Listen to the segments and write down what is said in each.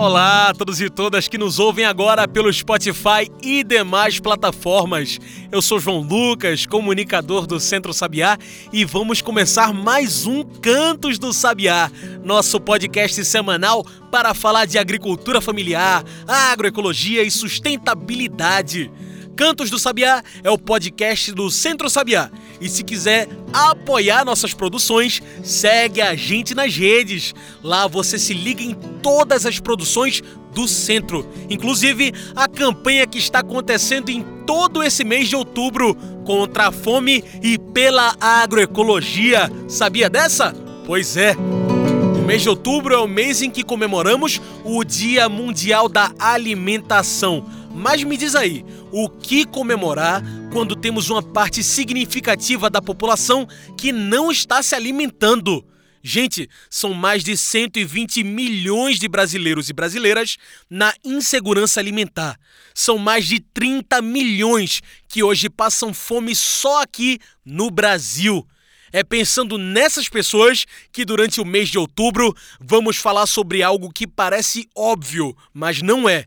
Olá a todos e todas que nos ouvem agora pelo Spotify e demais plataformas. Eu sou João Lucas, comunicador do Centro Sabiá, e vamos começar mais um Cantos do Sabiá, nosso podcast semanal para falar de agricultura familiar, agroecologia e sustentabilidade. Cantos do Sabiá é o podcast do Centro Sabiá. E se quiser apoiar nossas produções, segue a gente nas redes. Lá você se liga em todas as produções do centro, inclusive a campanha que está acontecendo em todo esse mês de outubro contra a fome e pela agroecologia. Sabia dessa? Pois é. O mês de outubro é o mês em que comemoramos o Dia Mundial da Alimentação. Mas me diz aí, o que comemorar quando temos uma parte significativa da população que não está se alimentando? Gente, são mais de 120 milhões de brasileiros e brasileiras na insegurança alimentar. São mais de 30 milhões que hoje passam fome só aqui no Brasil. É pensando nessas pessoas que durante o mês de outubro vamos falar sobre algo que parece óbvio, mas não é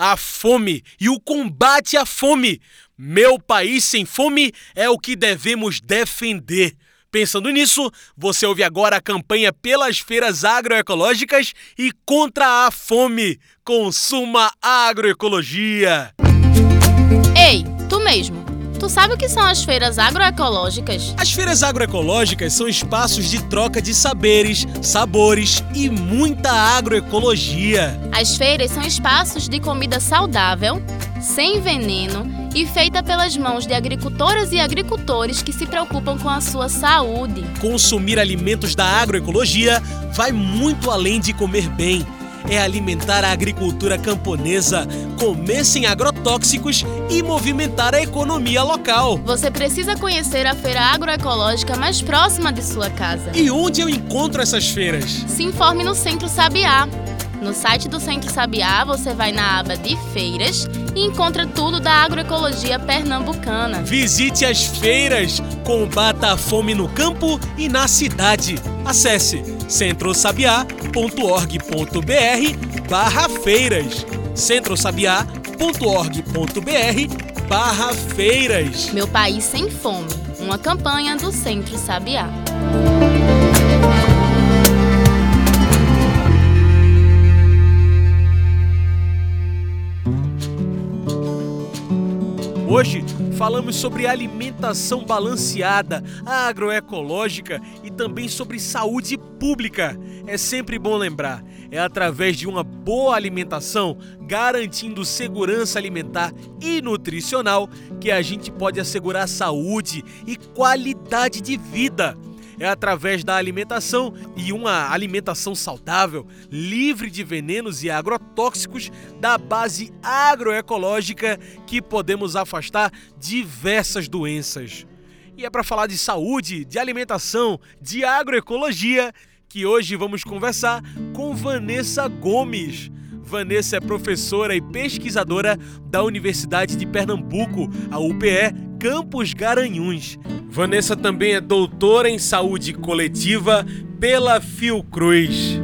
a fome e o combate à fome. Meu país sem fome é o que devemos defender. Pensando nisso, você ouve agora a campanha pelas feiras agroecológicas e contra a fome. Consuma agroecologia. Ei, tu mesmo. Tu sabe o que são as feiras agroecológicas? As feiras agroecológicas são espaços de troca de saberes, sabores e muita agroecologia. As feiras são espaços de comida saudável, sem veneno e feita pelas mãos de agricultoras e agricultores que se preocupam com a sua saúde. Consumir alimentos da agroecologia vai muito além de comer bem é alimentar a agricultura camponesa, comer sem agrotóxicos e movimentar a economia local. Você precisa conhecer a feira agroecológica mais próxima de sua casa. E onde eu encontro essas feiras? Se informe no Centro Sabiá. No site do Centro Sabiá, você vai na aba de feiras e encontra tudo da agroecologia pernambucana. Visite as feiras, combata a fome no campo e na cidade. Acesse centrosabiá.org.br barra feiras centrosabiá.org.br barra feiras Meu País Sem Fome, uma campanha do Centro Sabiá. Hoje falamos sobre alimentação balanceada, agroecológica e também sobre saúde pública. É sempre bom lembrar, é através de uma boa alimentação, garantindo segurança alimentar e nutricional, que a gente pode assegurar saúde e qualidade de vida é através da alimentação e uma alimentação saudável, livre de venenos e agrotóxicos da base agroecológica que podemos afastar diversas doenças. E é para falar de saúde, de alimentação, de agroecologia que hoje vamos conversar com Vanessa Gomes. Vanessa é professora e pesquisadora da Universidade de Pernambuco, a UPE Campos Garanhuns. Vanessa também é doutora em saúde coletiva pela Fiocruz.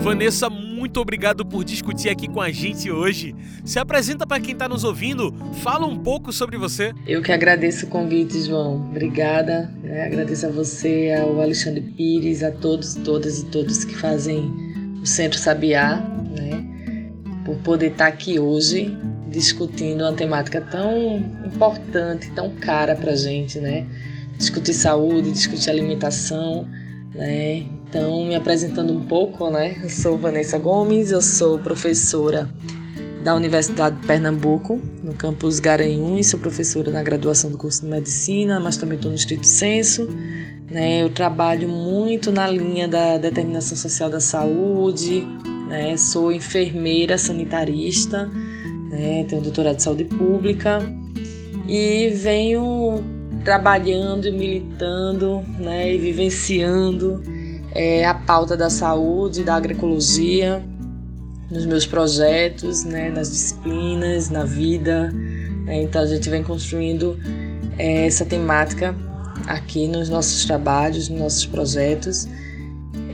Vanessa, muito obrigado por discutir aqui com a gente hoje. Se apresenta para quem está nos ouvindo, fala um pouco sobre você. Eu que agradeço o convite, João. Obrigada. Né? Agradeço a você, ao Alexandre Pires, a todos, todas e todos que fazem o Centro Sabiá, né? por poder estar aqui hoje discutindo uma temática tão importante, tão cara para gente, né? Discutir saúde, discutir alimentação, né? Então, me apresentando um pouco, né? Eu sou Vanessa Gomes, eu sou professora da Universidade de Pernambuco, no campus Garanhuns, sou professora na graduação do curso de Medicina, mas também estou no Estrito Senso. Né? Eu trabalho muito na linha da determinação social da saúde, né? sou enfermeira sanitarista, né? tenho doutorado de saúde pública e venho trabalhando e militando né? e vivenciando é, a pauta da saúde, da agroecologia, nos meus projetos, né, nas disciplinas, na vida. Né? Então a gente vem construindo é, essa temática aqui nos nossos trabalhos, nos nossos projetos.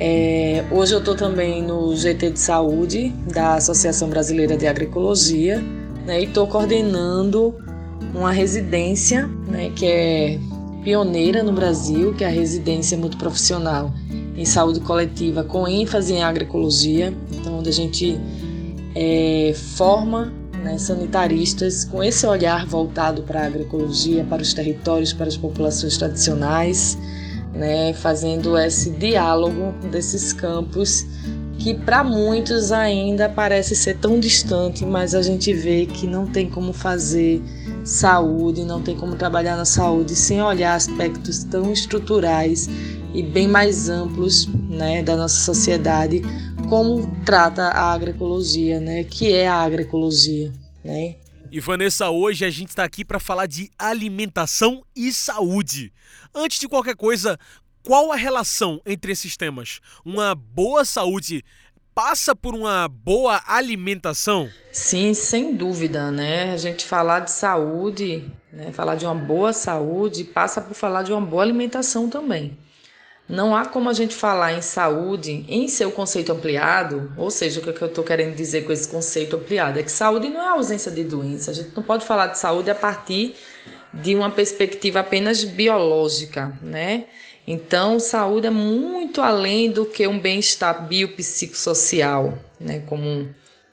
É, hoje eu estou também no GT de Saúde da Associação Brasileira de Agroecologia né, e estou coordenando uma residência né, que é pioneira no Brasil, que é a residência multiprofissional em saúde coletiva com ênfase em agroecologia, então onde a gente é, forma né, sanitaristas com esse olhar voltado para a agroecologia, para os territórios, para as populações tradicionais, né, fazendo esse diálogo desses campos que para muitos ainda parece ser tão distante, mas a gente vê que não tem como fazer saúde, não tem como trabalhar na saúde sem olhar aspectos tão estruturais e bem mais amplos né, da nossa sociedade, como trata a agroecologia, né, que é a agroecologia. Né? E Vanessa, hoje a gente está aqui para falar de alimentação e saúde. Antes de qualquer coisa, qual a relação entre esses temas? Uma boa saúde passa por uma boa alimentação? Sim, sem dúvida, né? A gente falar de saúde, né? falar de uma boa saúde, passa por falar de uma boa alimentação também. Não há como a gente falar em saúde em seu conceito ampliado, ou seja, o que eu estou querendo dizer com esse conceito ampliado é que saúde não é ausência de doença. A gente não pode falar de saúde a partir de uma perspectiva apenas biológica, né? Então, saúde é muito além do que um bem-estar biopsicossocial, né? Como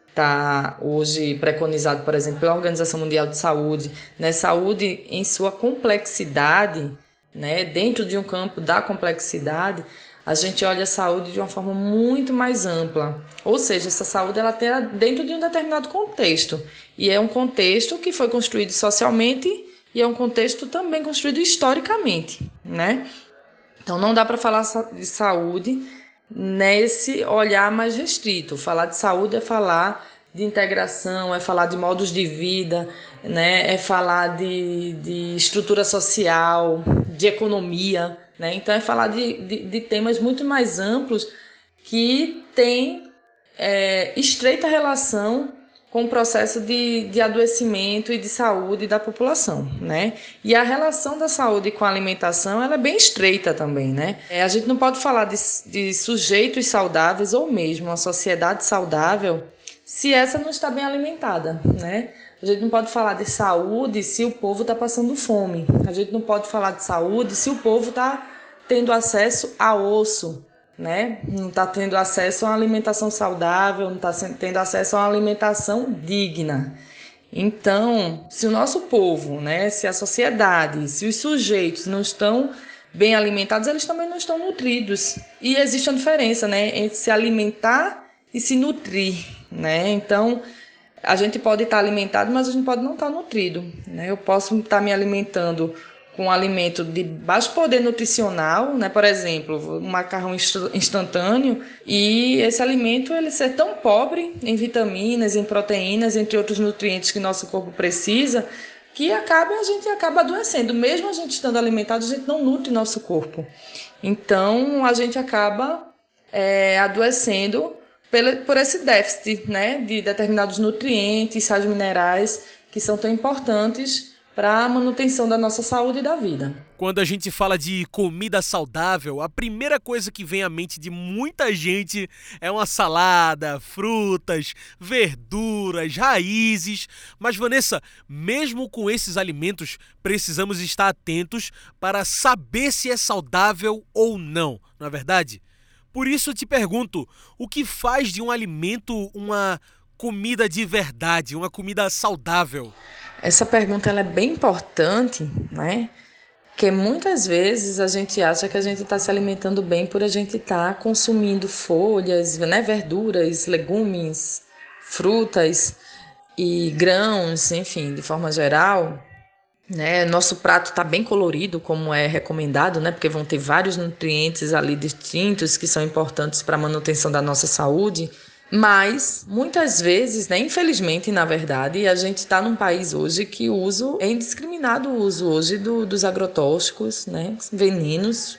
está hoje preconizado, por exemplo, pela Organização Mundial de Saúde. Né? Saúde em sua complexidade né? Dentro de um campo da complexidade, a gente olha a saúde de uma forma muito mais ampla. Ou seja, essa saúde ela tem dentro de um determinado contexto. E é um contexto que foi construído socialmente e é um contexto também construído historicamente, né? Então não dá para falar de saúde nesse olhar mais restrito. Falar de saúde é falar de integração, é falar de modos de vida, né? é falar de, de estrutura social, de economia. Né? Então, é falar de, de, de temas muito mais amplos que têm é, estreita relação com o processo de, de adoecimento e de saúde da população, né? E a relação da saúde com a alimentação ela é bem estreita também, né? É, a gente não pode falar de, de sujeitos saudáveis ou mesmo uma sociedade saudável se essa não está bem alimentada, né? A gente não pode falar de saúde se o povo está passando fome. A gente não pode falar de saúde se o povo está tendo acesso a osso, né? Não está tendo acesso a uma alimentação saudável, não está tendo acesso a uma alimentação digna. Então, se o nosso povo, né, se a sociedade, se os sujeitos não estão bem alimentados, eles também não estão nutridos. E existe uma diferença, né, entre se alimentar e se nutrir né? Então, a gente pode estar alimentado, mas a gente pode não estar nutrido, né? Eu posso estar me alimentando com um alimento de baixo poder nutricional, né? Por exemplo, um macarrão instantâneo e esse alimento ele ser tão pobre em vitaminas, em proteínas, entre outros nutrientes que nosso corpo precisa, que acaba a gente acaba adoecendo. Mesmo a gente estando alimentado, a gente não nutre nosso corpo. Então, a gente acaba é, adoecendo por esse déficit né, de determinados nutrientes, sais minerais que são tão importantes para a manutenção da nossa saúde e da vida. Quando a gente fala de comida saudável, a primeira coisa que vem à mente de muita gente é uma salada, frutas, verduras, raízes. Mas, Vanessa, mesmo com esses alimentos, precisamos estar atentos para saber se é saudável ou não, não é verdade? Por isso te pergunto: o que faz de um alimento uma comida de verdade, uma comida saudável? Essa pergunta é bem importante, né? Porque muitas vezes a gente acha que a gente está se alimentando bem por a gente estar tá consumindo folhas, né, verduras, legumes, frutas e grãos, enfim, de forma geral, né? Nosso prato está bem colorido, como é recomendado, né? porque vão ter vários nutrientes ali distintos que são importantes para a manutenção da nossa saúde. Mas, muitas vezes, né, infelizmente, na verdade, a gente está num país hoje que uso é indiscriminado o uso hoje do, dos agrotóxicos, né, venenos,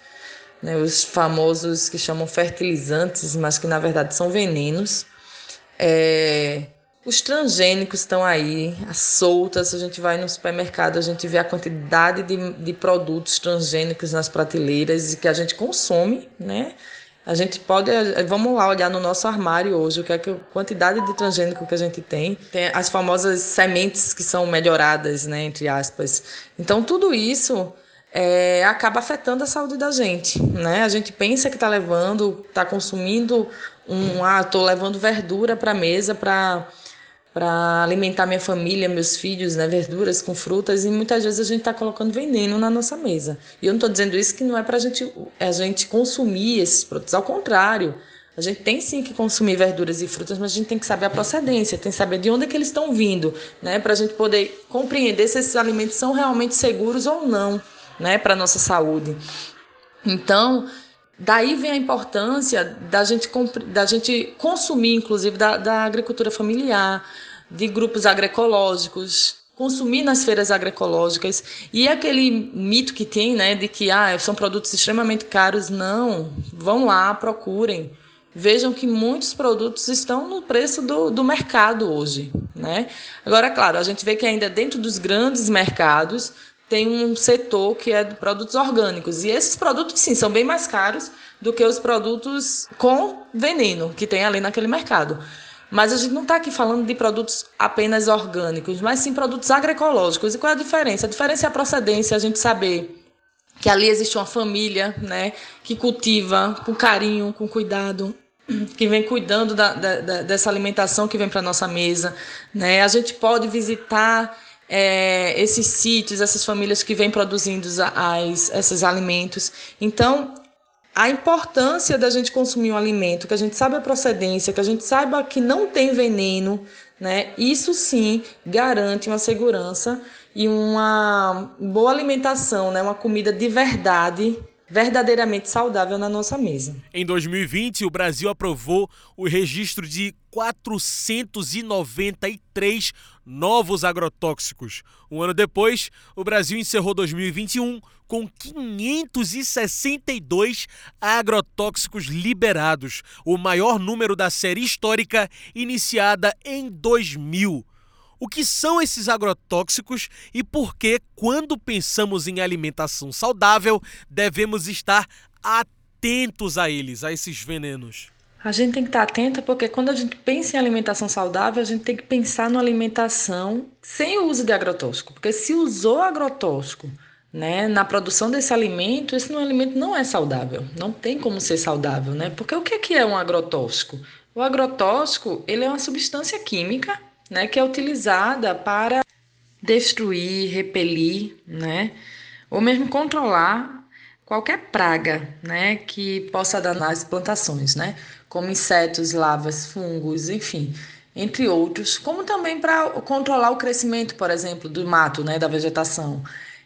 né, os famosos que chamam fertilizantes, mas que na verdade são venenos. É, os transgênicos estão aí, soltas. A gente vai no supermercado, a gente vê a quantidade de, de produtos transgênicos nas prateleiras e que a gente consome, né? A gente pode, vamos lá olhar no nosso armário hoje, o que é que a quantidade de transgênico que a gente tem. Tem as famosas sementes que são melhoradas, né, entre aspas. Então tudo isso é, acaba afetando a saúde da gente, né? A gente pensa que está levando, está consumindo um, ah, estou levando verdura para a mesa para para alimentar minha família, meus filhos, né, verduras com frutas, e muitas vezes a gente está colocando veneno na nossa mesa. E eu não estou dizendo isso que não é para gente, a gente consumir esses produtos, ao contrário. A gente tem sim que consumir verduras e frutas, mas a gente tem que saber a procedência, tem que saber de onde é que eles estão vindo, né, para a gente poder compreender se esses alimentos são realmente seguros ou não, né, para nossa saúde. Então, Daí vem a importância da gente, da gente consumir, inclusive, da, da agricultura familiar, de grupos agroecológicos, consumir nas feiras agroecológicas. E aquele mito que tem, né, de que ah, são produtos extremamente caros, não. Vão lá, procurem. Vejam que muitos produtos estão no preço do, do mercado hoje. Né? Agora, claro, a gente vê que ainda dentro dos grandes mercados tem um setor que é de produtos orgânicos. E esses produtos, sim, são bem mais caros do que os produtos com veneno que tem ali naquele mercado. Mas a gente não está aqui falando de produtos apenas orgânicos, mas sim produtos agroecológicos. E qual é a diferença? A diferença é a procedência, a gente saber que ali existe uma família né, que cultiva com carinho, com cuidado, que vem cuidando da, da, dessa alimentação que vem para a nossa mesa. Né? A gente pode visitar é, esses sítios, essas famílias que vêm produzindo as, esses alimentos. Então, a importância da gente consumir um alimento, que a gente saiba a procedência, que a gente saiba que não tem veneno, né? Isso sim garante uma segurança e uma boa alimentação, né? Uma comida de verdade verdadeiramente saudável na nossa mesa. Em 2020, o Brasil aprovou o registro de 493 novos agrotóxicos. Um ano depois, o Brasil encerrou 2021 com 562 agrotóxicos liberados, o maior número da série histórica iniciada em 2000. O que são esses agrotóxicos e por que, quando pensamos em alimentação saudável, devemos estar atentos a eles, a esses venenos? A gente tem que estar atenta porque quando a gente pensa em alimentação saudável, a gente tem que pensar na alimentação sem o uso de agrotóxico. Porque se usou agrotóxico né, na produção desse alimento, esse alimento não é saudável. Não tem como ser saudável, né? Porque o que é um agrotóxico? O agrotóxico ele é uma substância química né, que é utilizada para destruir, repelir, né, ou mesmo controlar qualquer praga, né, que possa danar as plantações, né, como insetos, lavas, fungos, enfim, entre outros, como também para controlar o crescimento, por exemplo, do mato, né, da vegetação.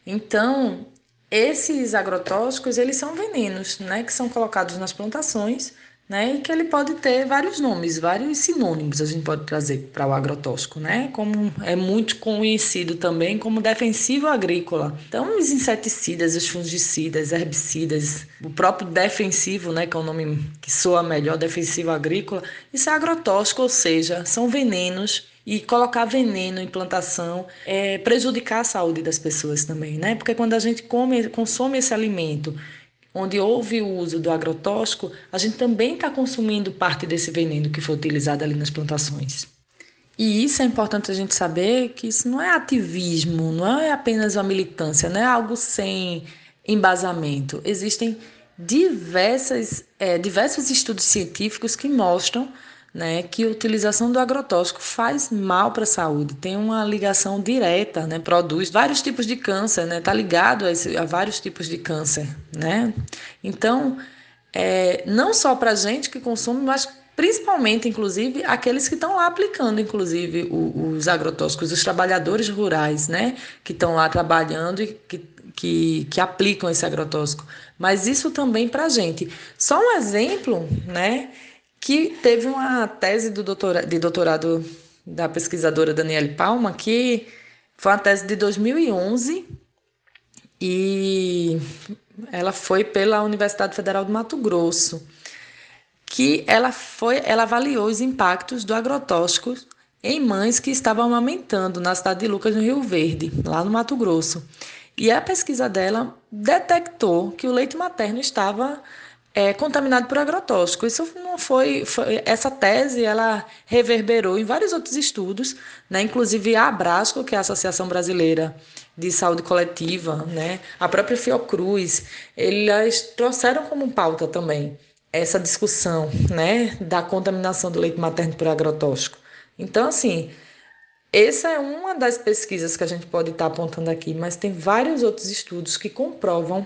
Então, esses agrotóxicos, eles são venenos, né, que são colocados nas plantações né? E que ele pode ter vários nomes, vários sinônimos a gente pode trazer para o agrotóxico, né? Como é muito conhecido também como defensivo agrícola. Então, os inseticidas, os fungicidas, herbicidas, o próprio defensivo, né, que é o nome que soa melhor, defensivo agrícola, isso é agrotóxico, ou seja, são venenos e colocar veneno em plantação é prejudicar a saúde das pessoas também, né? Porque quando a gente come, consome esse alimento onde houve o uso do agrotóxico, a gente também está consumindo parte desse veneno que foi utilizado ali nas plantações. E isso é importante a gente saber que isso não é ativismo, não é apenas uma militância, não é algo sem embasamento. Existem diversas, é, diversos estudos científicos que mostram né, que a utilização do agrotóxico faz mal para a saúde, tem uma ligação direta, né, produz vários tipos de câncer, né, tá ligado a, esse, a vários tipos de câncer, né. Então, é, não só para a gente que consome, mas principalmente, inclusive, aqueles que estão lá aplicando, inclusive, o, os agrotóxicos, os trabalhadores rurais, né, que estão lá trabalhando e que, que, que aplicam esse agrotóxico. Mas isso também para a gente. Só um exemplo, né, que teve uma tese do doutora, de doutorado da pesquisadora Daniele Palma, que foi uma tese de 2011 e ela foi pela Universidade Federal do Mato Grosso, que ela foi, ela avaliou os impactos do agrotóxico em mães que estavam amamentando na cidade de Lucas, no Rio Verde, lá no Mato Grosso. E a pesquisa dela detectou que o leite materno estava é, contaminado por agrotóxico. Isso não foi, foi, essa tese, ela reverberou em vários outros estudos, né? Inclusive a Abrasco, que é a Associação Brasileira de Saúde Coletiva, né? A própria Fiocruz, eles trouxeram como pauta também essa discussão, né, da contaminação do leite materno por agrotóxico. Então, assim, essa é uma das pesquisas que a gente pode estar apontando aqui, mas tem vários outros estudos que comprovam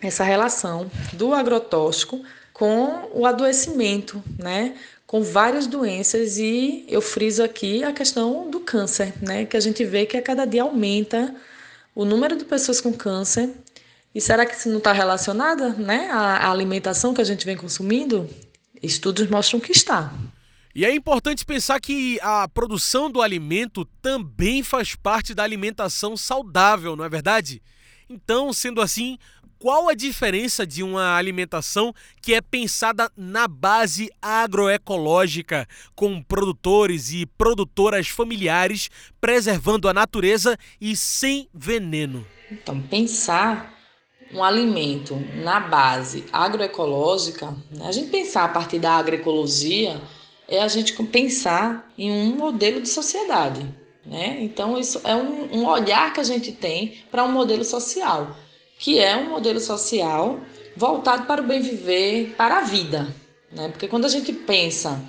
essa relação do agrotóxico com o adoecimento, né? Com várias doenças e eu friso aqui a questão do câncer, né? Que a gente vê que a cada dia aumenta o número de pessoas com câncer. E será que isso não está relacionada, né? À alimentação que a gente vem consumindo? Estudos mostram que está. E é importante pensar que a produção do alimento também faz parte da alimentação saudável, não é verdade? Então, sendo assim, qual a diferença de uma alimentação que é pensada na base agroecológica, com produtores e produtoras familiares, preservando a natureza e sem veneno? Então, pensar um alimento na base agroecológica, né? a gente pensar a partir da agroecologia é a gente pensar em um modelo de sociedade. Né? Então, isso é um, um olhar que a gente tem para um modelo social que é um modelo social voltado para o bem viver, para a vida. Né? Porque quando a gente pensa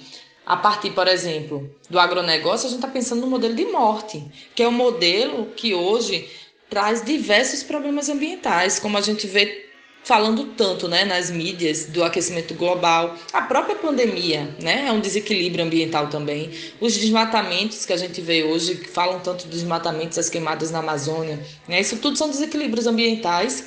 a partir, por exemplo, do agronegócio, a gente está pensando no modelo de morte, que é um modelo que hoje traz diversos problemas ambientais, como a gente vê falando tanto né, nas mídias do aquecimento global, a própria pandemia né, é um desequilíbrio ambiental também, os desmatamentos que a gente vê hoje, que falam tanto dos desmatamentos, as queimadas na Amazônia, né, isso tudo são desequilíbrios ambientais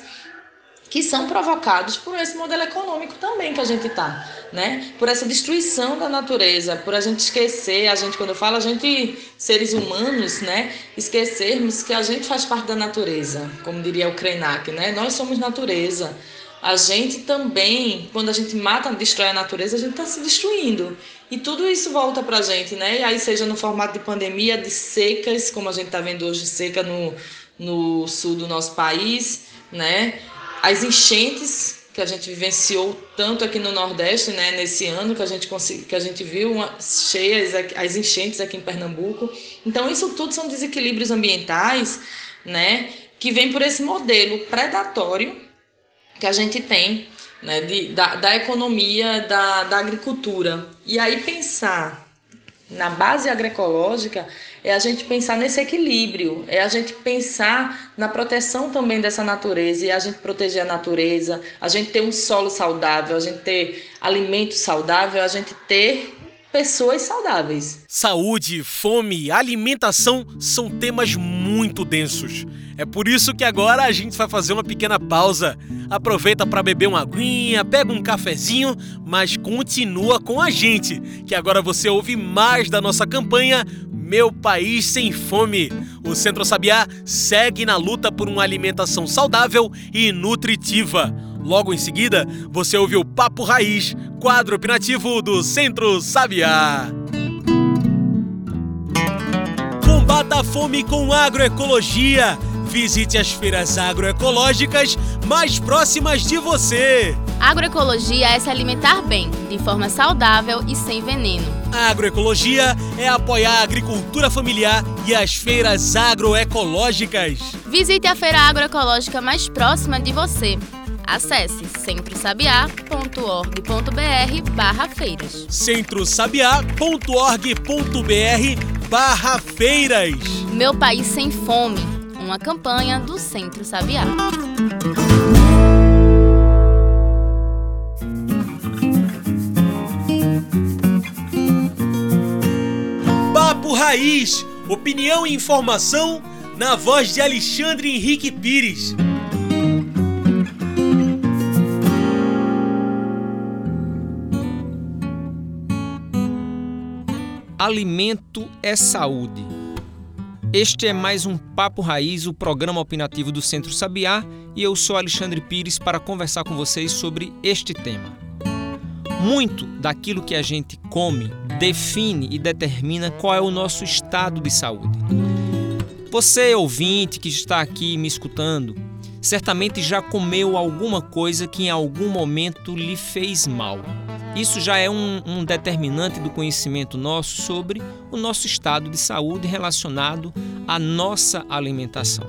que são provocados por esse modelo econômico também que a gente está, né? Por essa destruição da natureza, por a gente esquecer, a gente quando eu falo a gente seres humanos, né, esquecermos que a gente faz parte da natureza, como diria o Krenak, né? Nós somos natureza. A gente também, quando a gente mata, destrói a natureza, a gente está se destruindo. E tudo isso volta para a gente, né? E aí seja no formato de pandemia, de secas, como a gente está vendo hoje, seca no, no sul do nosso país, né? as enchentes que a gente vivenciou tanto aqui no Nordeste, né, nesse ano que a gente que a gente viu uma, cheias as enchentes aqui em Pernambuco. Então isso tudo são desequilíbrios ambientais, né, que vem por esse modelo predatório que a gente tem, né, de, da, da economia, da, da agricultura. E aí pensar na base agroecológica é a gente pensar nesse equilíbrio, é a gente pensar na proteção também dessa natureza e a gente proteger a natureza, a gente ter um solo saudável, a gente ter alimento saudável, a gente ter pessoas saudáveis. Saúde, fome, alimentação são temas muito densos. É por isso que agora a gente vai fazer uma pequena pausa. Aproveita para beber uma aguinha, pega um cafezinho, mas continua com a gente, que agora você ouve mais da nossa campanha Meu País Sem Fome. O Centro Sabiá segue na luta por uma alimentação saudável e nutritiva. Logo em seguida, você ouve o Papo Raiz, quadro opinativo do Centro Sabiá. Combata a fome com agroecologia. Visite as feiras agroecológicas mais próximas de você. Agroecologia é se alimentar bem, de forma saudável e sem veneno. A agroecologia é apoiar a agricultura familiar e as feiras agroecológicas. Visite a feira agroecológica mais próxima de você. Acesse centrosabiá.org.br barra feiras. centrosabiá.org.br barra feiras. Meu País Sem Fome, uma campanha do Centro Sabiá. Papo Raiz, opinião e informação na voz de Alexandre Henrique Pires. Alimento é saúde. Este é mais um Papo Raiz, o programa opinativo do Centro Sabiá, e eu sou Alexandre Pires para conversar com vocês sobre este tema. Muito daquilo que a gente come define e determina qual é o nosso estado de saúde. Você, ouvinte que está aqui me escutando, certamente já comeu alguma coisa que em algum momento lhe fez mal. Isso já é um, um, determinante do conhecimento nosso sobre o nosso estado de saúde relacionado à nossa alimentação.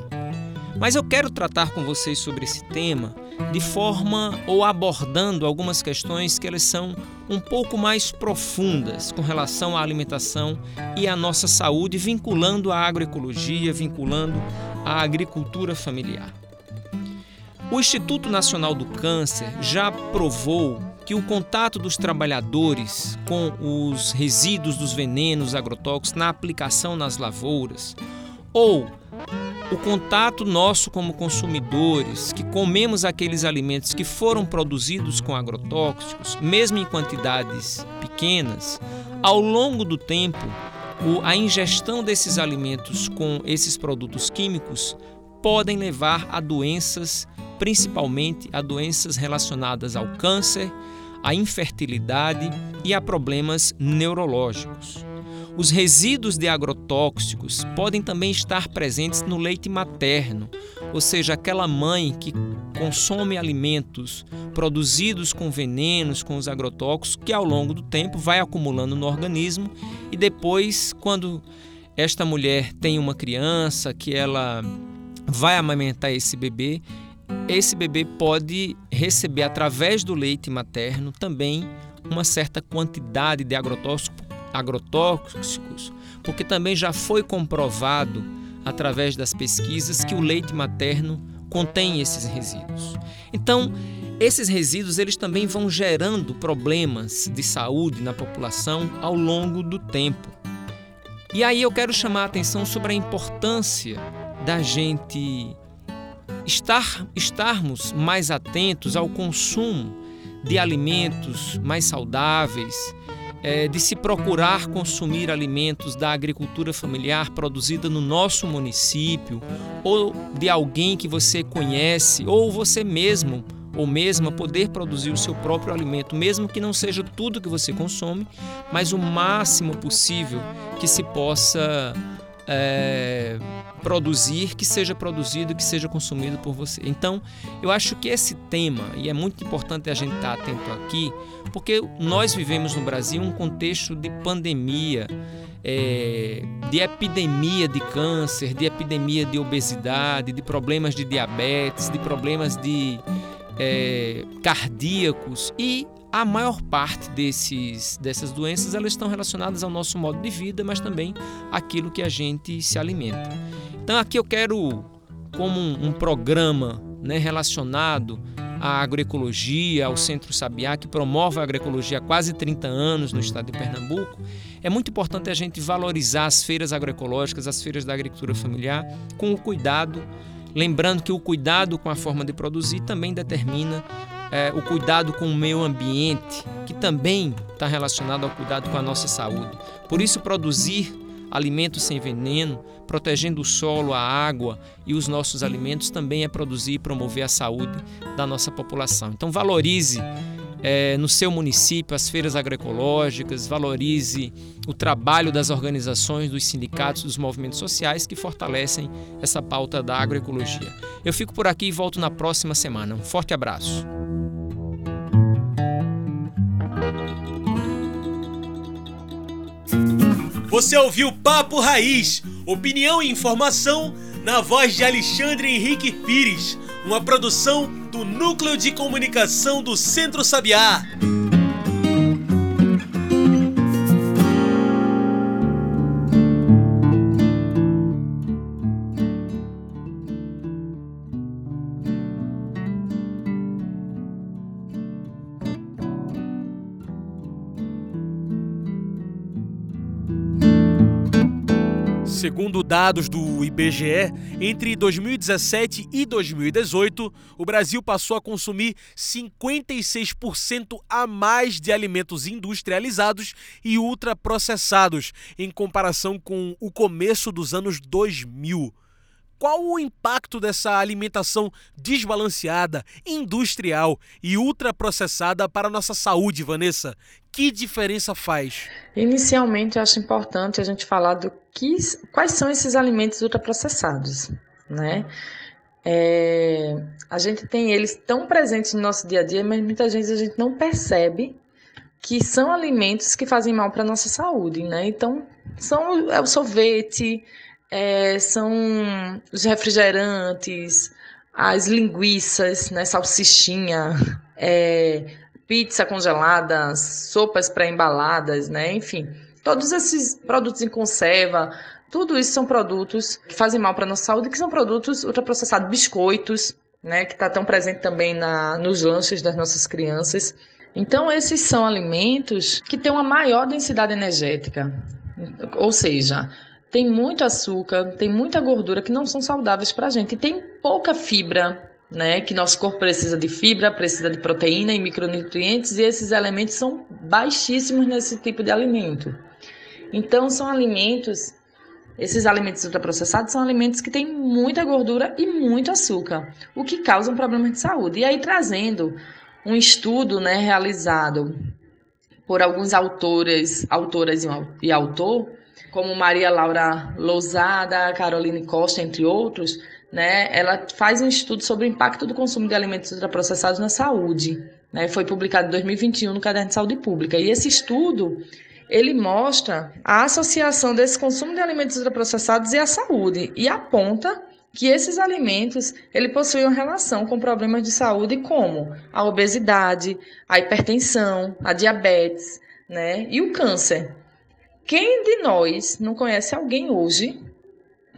Mas eu quero tratar com vocês sobre esse tema de forma ou abordando algumas questões que elas são um pouco mais profundas com relação à alimentação e à nossa saúde, vinculando a agroecologia, vinculando a agricultura familiar. O Instituto Nacional do Câncer já provou que o contato dos trabalhadores com os resíduos dos venenos agrotóxicos na aplicação nas lavouras ou o contato nosso como consumidores, que comemos aqueles alimentos que foram produzidos com agrotóxicos, mesmo em quantidades pequenas, ao longo do tempo, a ingestão desses alimentos com esses produtos químicos podem levar a doenças, principalmente a doenças relacionadas ao câncer, à infertilidade e a problemas neurológicos. Os resíduos de agrotóxicos podem também estar presentes no leite materno, ou seja, aquela mãe que consome alimentos produzidos com venenos, com os agrotóxicos, que ao longo do tempo vai acumulando no organismo e depois, quando esta mulher tem uma criança que ela vai amamentar esse bebê, esse bebê pode receber através do leite materno também uma certa quantidade de agrotóxico agrotóxicos, porque também já foi comprovado através das pesquisas que o leite materno contém esses resíduos. Então, esses resíduos eles também vão gerando problemas de saúde na população ao longo do tempo. E aí eu quero chamar a atenção sobre a importância da gente estar estarmos mais atentos ao consumo de alimentos mais saudáveis, é, de se procurar consumir alimentos da agricultura familiar produzida no nosso município, ou de alguém que você conhece, ou você mesmo ou mesma poder produzir o seu próprio alimento, mesmo que não seja tudo que você consome, mas o máximo possível que se possa é, produzir, que seja produzido, que seja consumido por você. Então, eu acho que esse tema, e é muito importante a gente estar atento aqui, porque nós vivemos no Brasil um contexto de pandemia, é, de epidemia de câncer, de epidemia de obesidade, de problemas de diabetes, de problemas de é, cardíacos e a maior parte desses, dessas doenças elas estão relacionadas ao nosso modo de vida, mas também aquilo que a gente se alimenta. Então aqui eu quero, como um, um programa né, relacionado à agroecologia, ao Centro Sabiá, que promove a agroecologia há quase 30 anos no estado de Pernambuco, é muito importante a gente valorizar as feiras agroecológicas, as feiras da agricultura familiar, com o cuidado, lembrando que o cuidado com a forma de produzir também determina é, o cuidado com o meio ambiente, que também está relacionado ao cuidado com a nossa saúde. Por isso, produzir alimentos sem veneno, protegendo o solo, a água e os nossos alimentos, também é produzir e promover a saúde da nossa população. Então, valorize é, no seu município as feiras agroecológicas, valorize o trabalho das organizações, dos sindicatos, dos movimentos sociais que fortalecem essa pauta da agroecologia. Eu fico por aqui e volto na próxima semana. Um forte abraço. Você ouviu Papo Raiz, opinião e informação na voz de Alexandre Henrique Pires, uma produção do Núcleo de Comunicação do Centro Sabiá. Segundo dados do IBGE, entre 2017 e 2018, o Brasil passou a consumir 56% a mais de alimentos industrializados e ultraprocessados em comparação com o começo dos anos 2000. Qual o impacto dessa alimentação desbalanceada, industrial e ultraprocessada para a nossa saúde, Vanessa? Que diferença faz? Inicialmente, eu acho importante a gente falar do que, quais são esses alimentos ultraprocessados, né? É, a gente tem eles tão presentes no nosso dia a dia, mas muitas vezes a gente não percebe que são alimentos que fazem mal para nossa saúde, né? Então, são é o sorvete, é, são os refrigerantes, as linguiças, né, salsichinha, é, pizza congelada, sopas pré-embaladas, né, enfim, todos esses produtos em conserva, tudo isso são produtos que fazem mal para a nossa saúde, que são produtos ultraprocessados, biscoitos, né, que está tão presente também na, nos lanches das nossas crianças. Então, esses são alimentos que têm uma maior densidade energética, ou seja, tem muito açúcar, tem muita gordura que não são saudáveis para a gente. E tem pouca fibra, né? Que nosso corpo precisa de fibra, precisa de proteína e micronutrientes, e esses elementos são baixíssimos nesse tipo de alimento. Então, são alimentos, esses alimentos ultraprocessados são alimentos que têm muita gordura e muito açúcar, o que causa um problema de saúde. E aí, trazendo um estudo né, realizado por alguns autores, autoras e autor, como Maria Laura Lousada, Caroline Costa, entre outros, né, ela faz um estudo sobre o impacto do consumo de alimentos ultraprocessados na saúde. Né, foi publicado em 2021 no Caderno de Saúde Pública. E esse estudo ele mostra a associação desse consumo de alimentos ultraprocessados e a saúde e aponta que esses alimentos ele possuem uma relação com problemas de saúde como a obesidade, a hipertensão, a diabetes, né, e o câncer. Quem de nós não conhece alguém hoje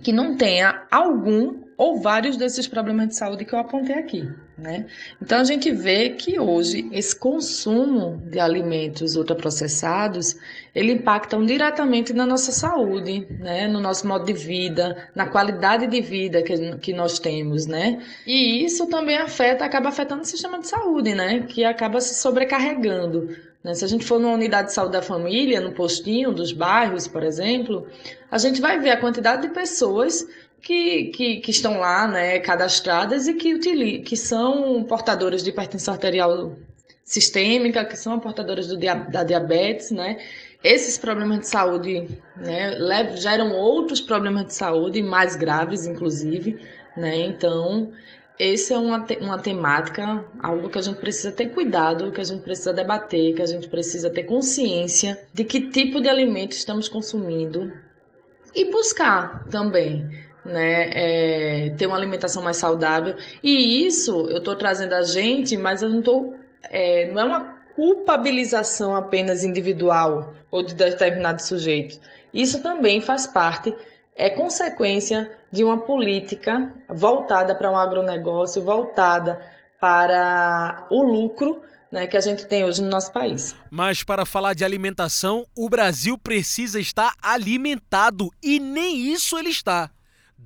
que não tenha algum ou vários desses problemas de saúde que eu apontei aqui, né? Então a gente vê que hoje esse consumo de alimentos ultraprocessados, ele impactam diretamente na nossa saúde, né? No nosso modo de vida, na qualidade de vida que, que nós temos, né? E isso também afeta, acaba afetando o sistema de saúde, né? Que acaba se sobrecarregando né? Se a gente for numa unidade de saúde da família, no postinho dos bairros, por exemplo, a gente vai ver a quantidade de pessoas que, que, que estão lá né, cadastradas e que, que são portadoras de hipertensão arterial sistêmica, que são portadoras do, da diabetes, né? Esses problemas de saúde né, levam, geram outros problemas de saúde, mais graves, inclusive, né? Então, esse é uma, te uma temática, algo que a gente precisa ter cuidado, que a gente precisa debater, que a gente precisa ter consciência de que tipo de alimento estamos consumindo e buscar também né, é, ter uma alimentação mais saudável. E isso eu estou trazendo a gente, mas eu não estou. É, não é uma culpabilização apenas individual ou de determinado sujeito. Isso também faz parte é consequência de uma política voltada para um agronegócio, voltada para o lucro né, que a gente tem hoje no nosso país. Mas para falar de alimentação, o Brasil precisa estar alimentado e nem isso ele está.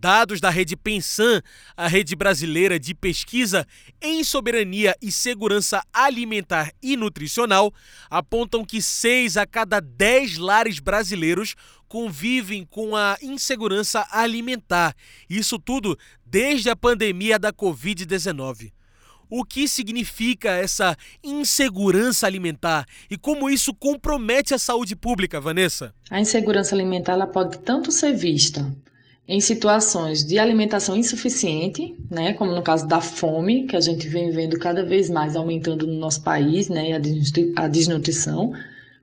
Dados da rede Pensan, a rede brasileira de pesquisa em soberania e segurança alimentar e nutricional, apontam que 6 a cada 10 lares brasileiros convivem com a insegurança alimentar. Isso tudo desde a pandemia da Covid-19. O que significa essa insegurança alimentar e como isso compromete a saúde pública, Vanessa? A insegurança alimentar ela pode tanto ser vista em situações de alimentação insuficiente, né, como no caso da fome, que a gente vem vendo cada vez mais aumentando no nosso país, né, a desnutrição,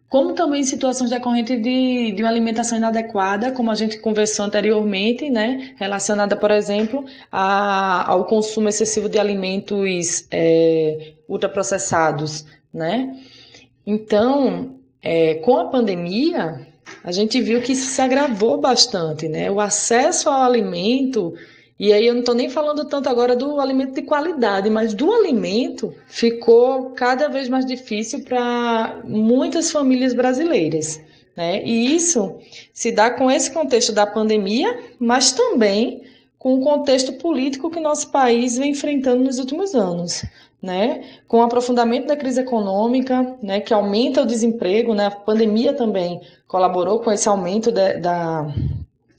como também em situações decorrentes de, de uma alimentação inadequada, como a gente conversou anteriormente, né, relacionada, por exemplo, a, ao consumo excessivo de alimentos é, ultraprocessados, né. Então, é, com a pandemia, a gente viu que isso se agravou bastante, né? O acesso ao alimento, e aí eu não estou nem falando tanto agora do alimento de qualidade, mas do alimento ficou cada vez mais difícil para muitas famílias brasileiras. Né? E isso se dá com esse contexto da pandemia, mas também com o contexto político que nosso país vem enfrentando nos últimos anos. Né? Com o aprofundamento da crise econômica, né, que aumenta o desemprego, né? a pandemia também colaborou com esse aumento de, da,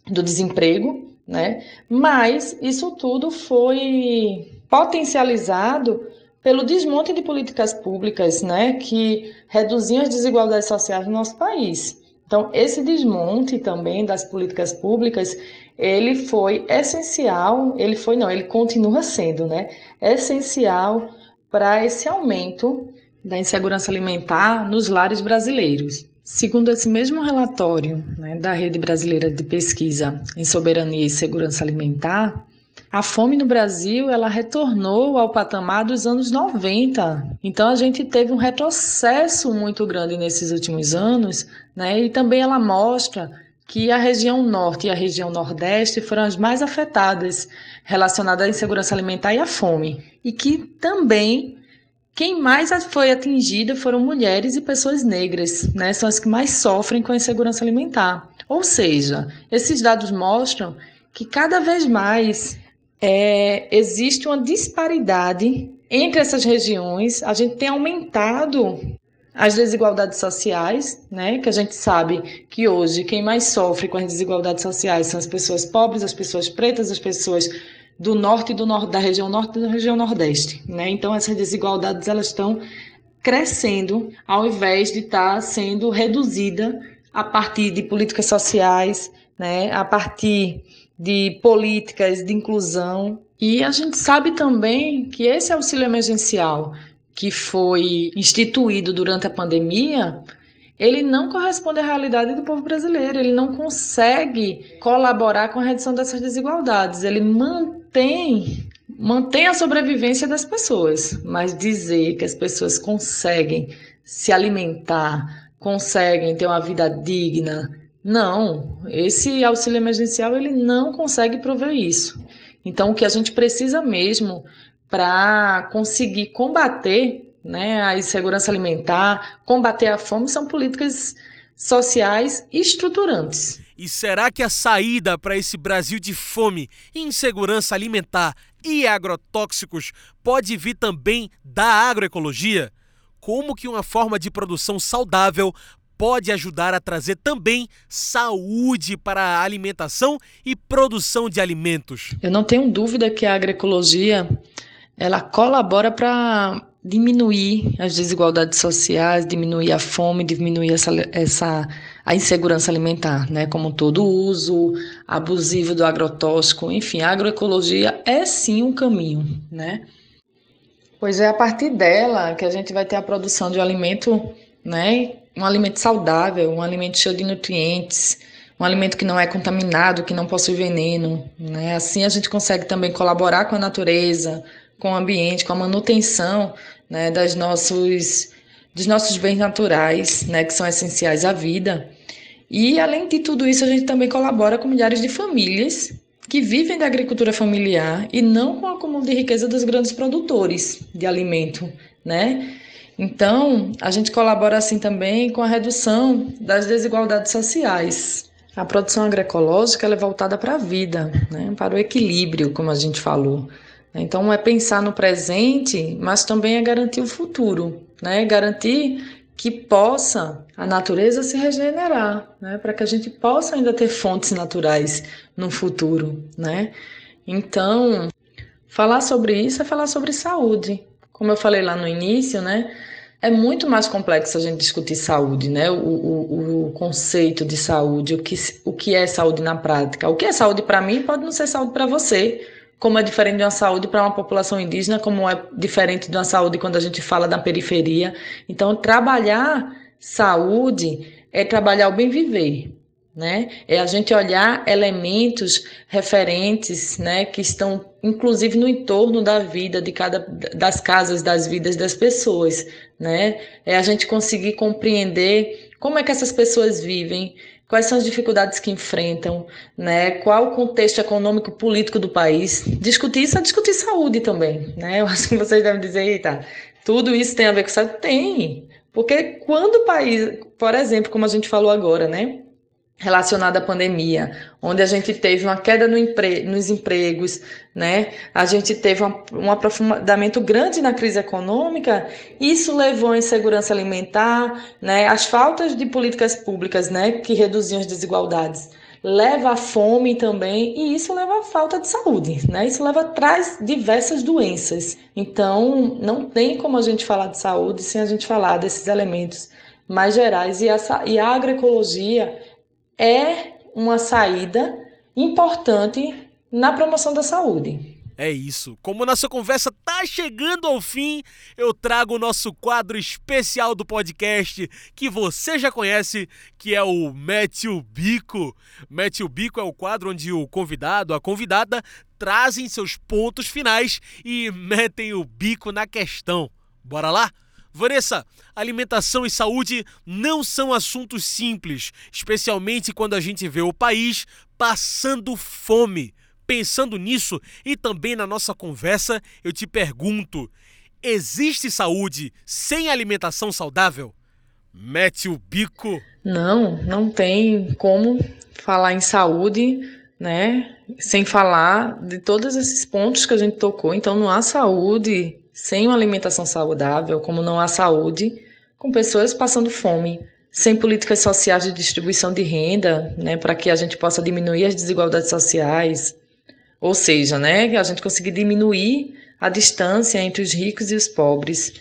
do desemprego, né? mas isso tudo foi potencializado pelo desmonte de políticas públicas né, que reduziam as desigualdades sociais no nosso país. Então, esse desmonte também das políticas públicas, ele foi essencial, ele foi não, ele continua sendo, né, essencial para esse aumento da insegurança alimentar nos lares brasileiros. Segundo esse mesmo relatório né, da Rede Brasileira de Pesquisa em Soberania e Segurança Alimentar, a fome no Brasil, ela retornou ao patamar dos anos 90. Então a gente teve um retrocesso muito grande nesses últimos anos, né? E também ela mostra que a região norte e a região nordeste foram as mais afetadas relacionadas à insegurança alimentar e à fome. E que também quem mais foi atingida foram mulheres e pessoas negras, né? São as que mais sofrem com a insegurança alimentar. Ou seja, esses dados mostram que cada vez mais é, existe uma disparidade entre essas regiões. A gente tem aumentado as desigualdades sociais, né? Que a gente sabe que hoje quem mais sofre com as desigualdades sociais são as pessoas pobres, as pessoas pretas, as pessoas do norte e do nor da região norte e da região nordeste, né? Então essas desigualdades elas estão crescendo ao invés de estar tá sendo reduzida a partir de políticas sociais, né? A partir de políticas de inclusão. E a gente sabe também que esse auxílio emergencial que foi instituído durante a pandemia, ele não corresponde à realidade do povo brasileiro, ele não consegue colaborar com a redução dessas desigualdades, ele mantém mantém a sobrevivência das pessoas, mas dizer que as pessoas conseguem se alimentar, conseguem ter uma vida digna, não, esse auxílio emergencial ele não consegue prover isso. Então, o que a gente precisa mesmo para conseguir combater né, a insegurança alimentar, combater a fome, são políticas sociais estruturantes. E será que a saída para esse Brasil de fome, insegurança alimentar e agrotóxicos pode vir também da agroecologia? Como que uma forma de produção saudável pode ajudar a trazer também saúde para a alimentação e produção de alimentos. Eu não tenho dúvida que a agroecologia ela colabora para diminuir as desigualdades sociais, diminuir a fome, diminuir essa, essa a insegurança alimentar, né? Como todo o uso abusivo do agrotóxico, enfim, a agroecologia é sim um caminho, né? Pois é a partir dela que a gente vai ter a produção de um alimento, né, um alimento saudável, um alimento cheio de nutrientes, um alimento que não é contaminado, que não possui veneno. Né? Assim a gente consegue também colaborar com a natureza, com o ambiente, com a manutenção né, das nossos, dos nossos bens naturais, né, que são essenciais à vida. E, além de tudo isso, a gente também colabora com milhares de famílias que vivem da agricultura familiar e não com o acúmulo de riqueza dos grandes produtores de alimento, né? Então, a gente colabora assim também com a redução das desigualdades sociais. A produção agroecológica é voltada para a vida, né? para o equilíbrio, como a gente falou. Então, é pensar no presente, mas também é garantir o futuro, né? garantir que possa a natureza se regenerar, né? para que a gente possa ainda ter fontes naturais no futuro. Né? Então, falar sobre isso é falar sobre saúde, como eu falei lá no início, né? É muito mais complexo a gente discutir saúde, né? O, o, o conceito de saúde, o que, o que é saúde na prática. O que é saúde para mim pode não ser saúde para você, como é diferente de uma saúde para uma população indígena, como é diferente de uma saúde quando a gente fala da periferia. Então, trabalhar saúde é trabalhar o bem viver, né? É a gente olhar elementos referentes, né, que estão inclusive no entorno da vida de cada das casas, das vidas das pessoas, né? É a gente conseguir compreender como é que essas pessoas vivem, quais são as dificuldades que enfrentam, né? Qual o contexto econômico político do país? Discutir isso é discutir saúde também, né? Eu acho que vocês devem dizer, eita, tudo isso tem a ver com saúde? Tem, Porque quando o país, por exemplo, como a gente falou agora, né? Relacionada à pandemia, onde a gente teve uma queda no empre nos empregos, né? A gente teve um, aprofundamento grande na crise econômica, isso levou à insegurança alimentar, né? As faltas de políticas públicas, né, que reduziam as desigualdades, leva à fome também, e isso leva à falta de saúde, né? Isso leva traz diversas doenças. Então, não tem como a gente falar de saúde sem a gente falar desses elementos mais gerais e a, e a agroecologia é uma saída importante na promoção da saúde. É isso. Como nossa conversa tá chegando ao fim, eu trago o nosso quadro especial do podcast que você já conhece, que é o Mete o Bico. Mete o Bico é o quadro onde o convidado, a convidada, trazem seus pontos finais e metem o bico na questão. Bora lá? Vanessa, alimentação e saúde não são assuntos simples, especialmente quando a gente vê o país passando fome. Pensando nisso e também na nossa conversa, eu te pergunto: existe saúde sem alimentação saudável? Mete o bico. Não, não tem como falar em saúde, né? Sem falar de todos esses pontos que a gente tocou. Então não há saúde sem uma alimentação saudável, como não há saúde, com pessoas passando fome, sem políticas sociais de distribuição de renda, né, para que a gente possa diminuir as desigualdades sociais, ou seja, né, a gente conseguir diminuir a distância entre os ricos e os pobres.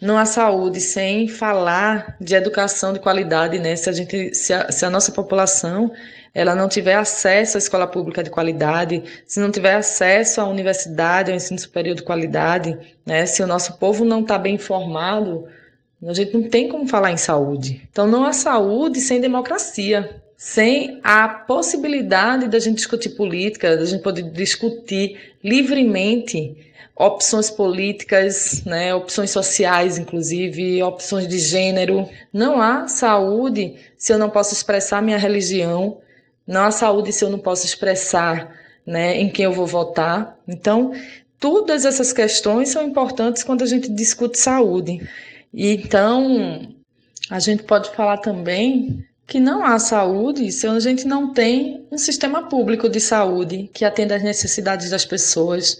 Não há saúde sem falar de educação de qualidade, né? Se a gente, se a, se a nossa população ela não tiver acesso à escola pública de qualidade, se não tiver acesso à universidade, ao ensino superior de qualidade, né, se o nosso povo não está bem informado, a gente não tem como falar em saúde. Então, não há saúde sem democracia, sem a possibilidade da gente discutir política, da gente poder discutir livremente opções políticas, né, opções sociais, inclusive, opções de gênero. Não há saúde se eu não posso expressar minha religião, não há saúde se eu não posso expressar né, em quem eu vou votar. Então, todas essas questões são importantes quando a gente discute saúde. E, então, a gente pode falar também que não há saúde se a gente não tem um sistema público de saúde que atenda às necessidades das pessoas,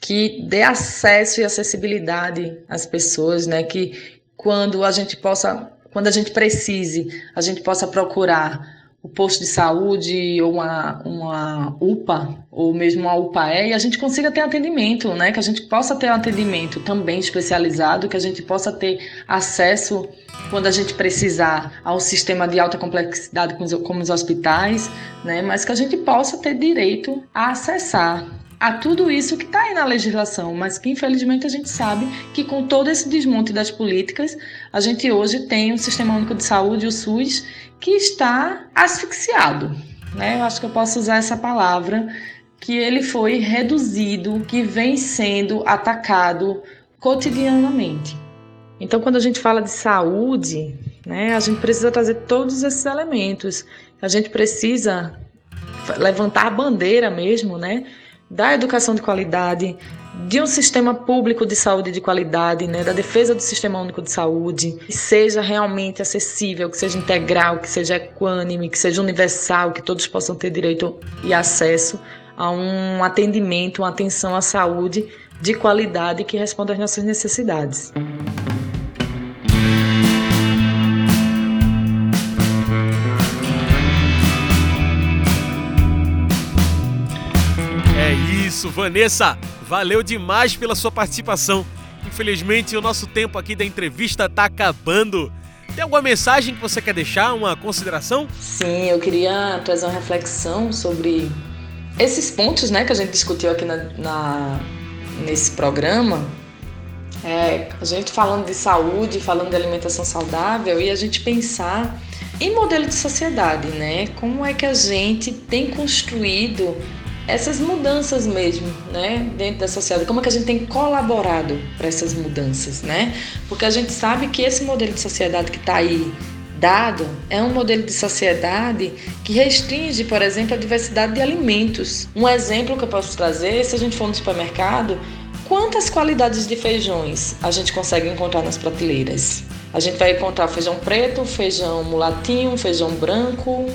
que dê acesso e acessibilidade às pessoas, né? Que quando a gente possa, quando a gente precise, a gente possa procurar o posto de saúde ou uma, uma UPA ou mesmo uma UPAE e a gente consiga ter atendimento, né? Que a gente possa ter um atendimento também especializado, que a gente possa ter acesso quando a gente precisar ao sistema de alta complexidade como os hospitais, né? Mas que a gente possa ter direito a acessar a tudo isso que está aí na legislação, mas que infelizmente a gente sabe que com todo esse desmonte das políticas, a gente hoje tem um Sistema Único de Saúde, o SUS, que está asfixiado. Né? Eu acho que eu posso usar essa palavra, que ele foi reduzido, que vem sendo atacado cotidianamente. Então, quando a gente fala de saúde, né, a gente precisa trazer todos esses elementos. A gente precisa levantar a bandeira mesmo, né, da educação de qualidade, de um sistema público de saúde de qualidade, né, da defesa do sistema único de saúde, que seja realmente acessível, que seja integral, que seja equânime, que seja universal, que todos possam ter direito e acesso a um atendimento, uma atenção à saúde de qualidade que responda às nossas necessidades. Isso, Vanessa. Valeu demais pela sua participação. Infelizmente, o nosso tempo aqui da entrevista está acabando. Tem alguma mensagem que você quer deixar, uma consideração? Sim, eu queria trazer uma reflexão sobre esses pontos né, que a gente discutiu aqui na, na nesse programa. É, a gente falando de saúde, falando de alimentação saudável e a gente pensar em modelo de sociedade, né? Como é que a gente tem construído essas mudanças mesmo, né, dentro da sociedade, como é que a gente tem colaborado para essas mudanças, né? Porque a gente sabe que esse modelo de sociedade que está aí dado é um modelo de sociedade que restringe, por exemplo, a diversidade de alimentos. Um exemplo que eu posso trazer, se a gente for no supermercado, quantas qualidades de feijões a gente consegue encontrar nas prateleiras? A gente vai encontrar feijão preto, feijão mulatinho, feijão branco,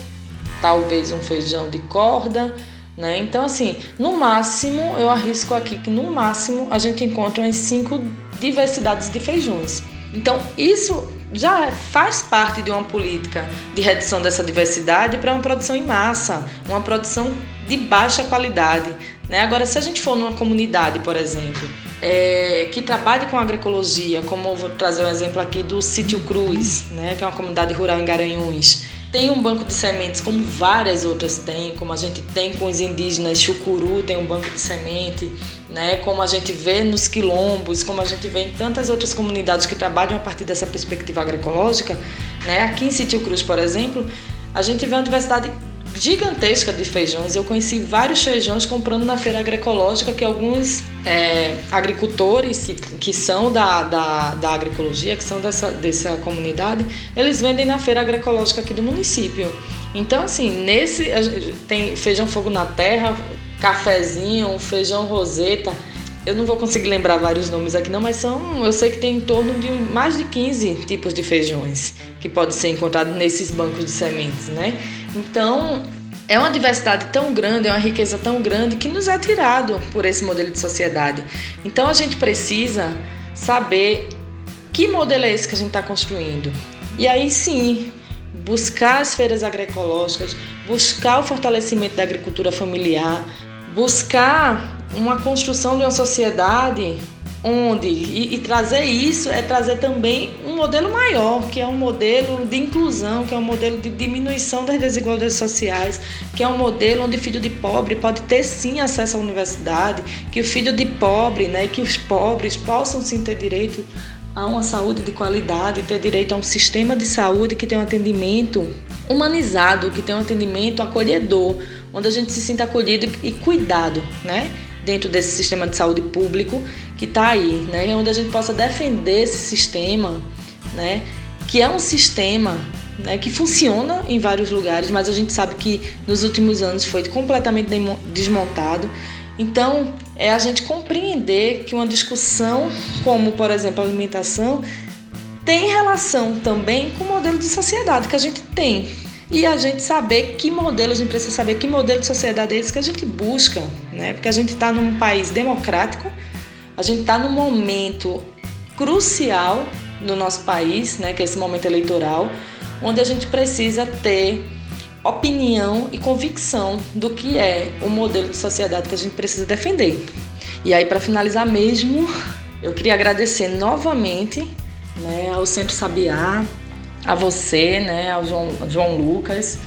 talvez um feijão de corda, né? Então, assim, no máximo, eu arrisco aqui que no máximo a gente encontra umas cinco diversidades de feijões. Então, isso já faz parte de uma política de redução dessa diversidade para uma produção em massa, uma produção de baixa qualidade. Né? Agora, se a gente for numa comunidade, por exemplo, é, que trabalhe com agroecologia, como vou trazer um exemplo aqui do Sítio Cruz, né? que é uma comunidade rural em Garanhuns, tem um banco de sementes, como várias outras têm, como a gente tem com os indígenas, Chucuru tem um banco de semente, né? como a gente vê nos quilombos, como a gente vê em tantas outras comunidades que trabalham a partir dessa perspectiva agroecológica. Né? Aqui em Sítio Cruz, por exemplo, a gente vê uma diversidade gigantesca de feijões. Eu conheci vários feijões comprando na feira agroecológica que alguns é, agricultores que, que são da, da, da, agroecologia, que são dessa, dessa comunidade, eles vendem na feira agroecológica aqui do município. Então, assim, nesse tem feijão fogo na terra, cafezinho, feijão roseta. Eu não vou conseguir lembrar vários nomes aqui não, mas são, eu sei que tem em torno de mais de 15 tipos de feijões que podem ser encontrados nesses bancos de sementes, né? Então, é uma diversidade tão grande, é uma riqueza tão grande que nos é tirado por esse modelo de sociedade. Então, a gente precisa saber que modelo é esse que a gente está construindo. E aí sim, buscar as feiras agroecológicas, buscar o fortalecimento da agricultura familiar, buscar uma construção de uma sociedade onde e, e, trazer isso é trazer também um modelo maior, que é um modelo de inclusão, que é um modelo de diminuição das desigualdades sociais, que é um modelo onde o filho de pobre pode ter sim acesso à universidade, que o filho de pobre, né, que os pobres possam sim ter direito a uma saúde de qualidade, ter direito a um sistema de saúde que tem um atendimento humanizado, que tem um atendimento acolhedor, onde a gente se sinta acolhido e cuidado, né? Dentro desse sistema de saúde público que está aí, né? Onde a gente possa defender esse sistema, né? Que é um sistema né, que funciona em vários lugares, mas a gente sabe que nos últimos anos foi completamente desmontado. Então, é a gente compreender que uma discussão como, por exemplo, a alimentação tem relação também com o modelo de sociedade que a gente tem, e a gente saber que modelo, a gente precisa saber que modelo de sociedade é esse que a gente busca, né? Porque a gente está num país democrático, a gente está num momento crucial no nosso país, né? Que é esse momento eleitoral, onde a gente precisa ter opinião e convicção do que é o modelo de sociedade que a gente precisa defender. E aí, para finalizar mesmo, eu queria agradecer novamente né, ao Centro Sabiá, a você, né, ao João, João Lucas,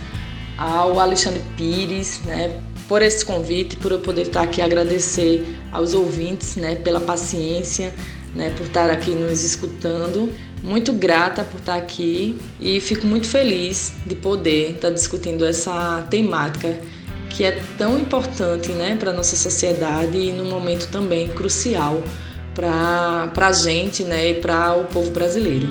ao Alexandre Pires, né, por esse convite, por eu poder estar aqui agradecer aos ouvintes, né, pela paciência, né, por estar aqui nos escutando. Muito grata por estar aqui e fico muito feliz de poder estar discutindo essa temática que é tão importante, né, para nossa sociedade e num momento também crucial para a gente, né, e para o povo brasileiro.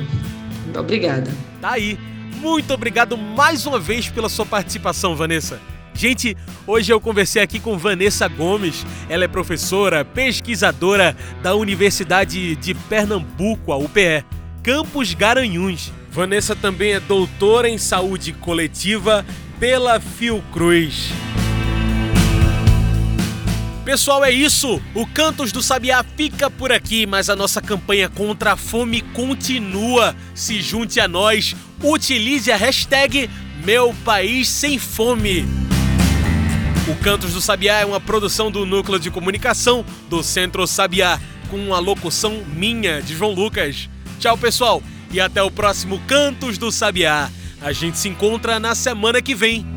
Obrigada. Tá aí. Muito obrigado mais uma vez pela sua participação, Vanessa. Gente, hoje eu conversei aqui com Vanessa Gomes. Ela é professora, pesquisadora da Universidade de Pernambuco, a UPE, Campus Garanhuns. Vanessa também é doutora em saúde coletiva pela Fiocruz. Pessoal, é isso. O Cantos do Sabiá fica por aqui, mas a nossa campanha contra a fome continua. Se junte a nós, utilize a hashtag Meu País Sem Fome. O Cantos do Sabiá é uma produção do Núcleo de Comunicação do Centro Sabiá, com a locução minha, de João Lucas. Tchau, pessoal, e até o próximo Cantos do Sabiá. A gente se encontra na semana que vem.